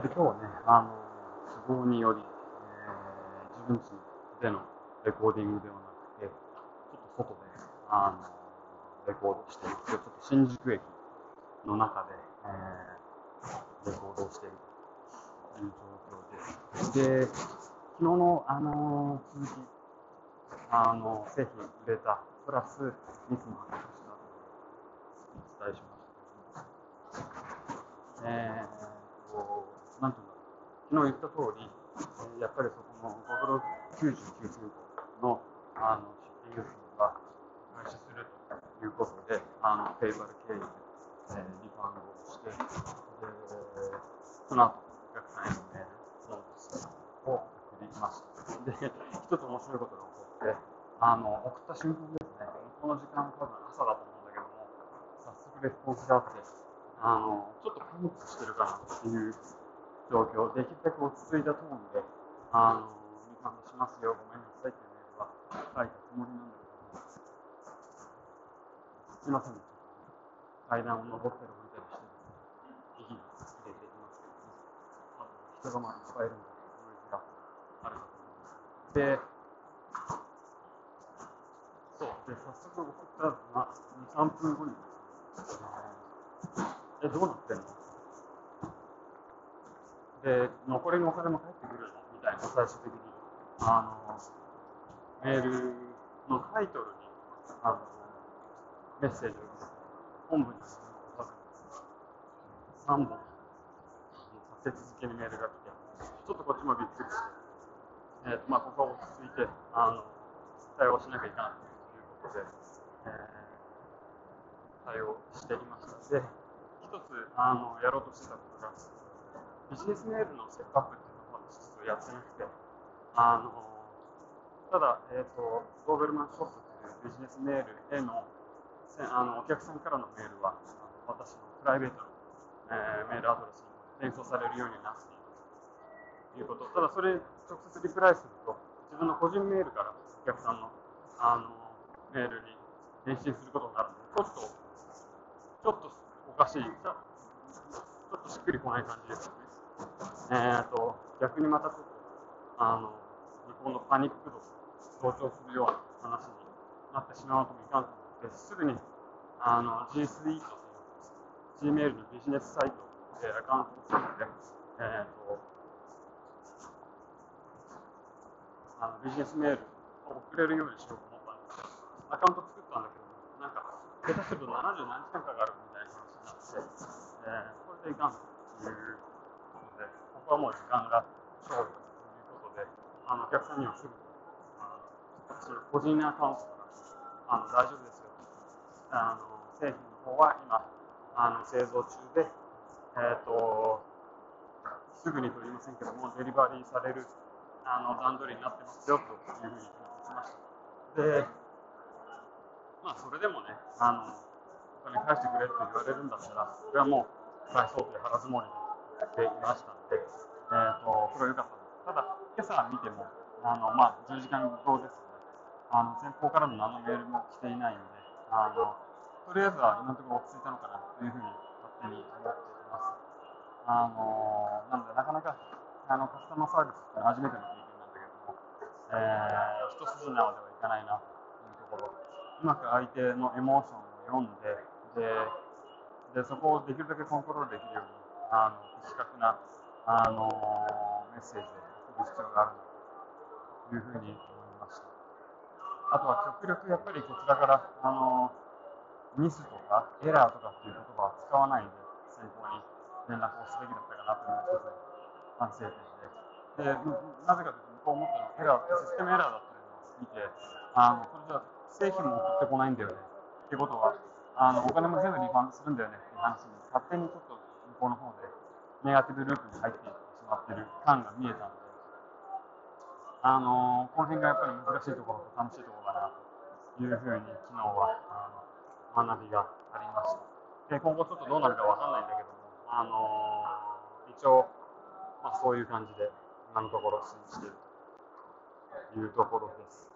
と今日はね、あの都合により、えー、自分家でのレコーディングではなくて、ちょっと外で、あのレコードしている、ちょっと新宿駅の中で、えー、レコードをしているという状況です。で、昨日の、あの続き、あの製品売れた、プラス、いつも話したとお伝えしました。えーと、なんていうんだろう、昨日言った通り、えー、やっぱりそこの5ドル99セントのあの出品数が廃止するということで、あのペイパル経由で、えー、 refund をして、でその後お客さんへのメール、ノートを送りました。で、一つ面白いことが起こって、あの送った瞬間ですね、この時間、多分朝だと思うんだけども、早速レスポンスがあって、あのちょっとパニックしてるかなっていう状況、できるだけ落ち着いたトーンで、あのリファンドしますよ、ごめんなさいっていうメールは書いたつもりなんだけど、すいません、階段を登ったり降りたりして、息に入れていきますけどね。あと、人がまあいっぱいいるので、ノイズがあるかと思います。で、そう、で、早速送ったら、2、3分後にですね、え、どうなってんの？で、残りのお金も返ってくるみたいな、最終的に。あの、メールのタイトルに、あの、メッセージを本部に書くんですが3本立て続けにメールが来て、ちょっとこっちもびっくりして、えーとまあ、ここは落ち着いてあの対応しなきゃいけないということで、えー、対応していました。で、一つあのやろうとしてたことが、ビジネスメールのセットアップっていうのを私ちょっとやってなくて、あのただ、えーと、ドーベルマンショップというビジネスメールへのあのお客さんからのメールは私のプライベートの、えー、メールアドレスに転送されるようになっていますということ。ただそれ直接リプライすると自分の個人メールからお客さんのあのメールに返信することになるので、ちょっと、ちょっとおかしい、ちょっとしっくりこない感じですよね。えーと、逆にまたちょっと、あの、向こうのパニック度を強調するような話になってしまうともいかんと思ってすぐにあの G Suite という Gmail のビジネスサイトでアカウントを作って、えーと、あのビジネスメールを送れるようにしようと思ったんですけど、アカウント作ったんだけど、なんか、下手すると70何時間かかるみたいな話になって、えー、これでいかんということで、ここはもう時間が勝負ということで、あのお客さんにはすぐ、あの個人アカウントからあの大丈夫ですあの製品の方は今あの製造中で、えーと、すぐにと言いませんけどもデリバリーされるあの段取りになってますよというふうに聞きましたでまあそれでもねあのお金返してくれって言われるんだったらそれはもう返そうという腹積もりで。やっていましたので、えーと、これは良かったですただ今朝見てもあの、まあ、10時間後ですねあの先方からの何のメールも来ていないのであのとりあえずは今のところ落ち着いたのかなというふうに勝手に思っています。あのなので、なかなかあのカスタマーサービスって初めての経験なんだけども、えー、一筋縄ではいかないなというところ、うまく相手のエモーションを読んで、ででそこをできるだけコントロールできるように、あの的確なあのメッセージを送る必要があるというふうに思いました。あとは極力やっぱりこちらからあのミスとかエラーとかっていう言葉は使わないで先方に連絡をすべきだったかなというのが一つ反省点で。で、なぜかというと、向こう思ったのはエラー、システムエラーだったのを見て、あのこれじゃ製品も送ってこないんだよね。っていうことは、あのお金も全部リファンドするんだよねっていう話に、勝手にちょっとこの方でネガティブループに入ってしまってる感が見えたので、あのこの辺がやっぱり難しいところと楽しいところだなというふうに昨日はあの学びがありました。で今後ちょっとどうなるかわかんないんだけども、あの、一応、まあ、そういう感じで今のところ信じているというところです。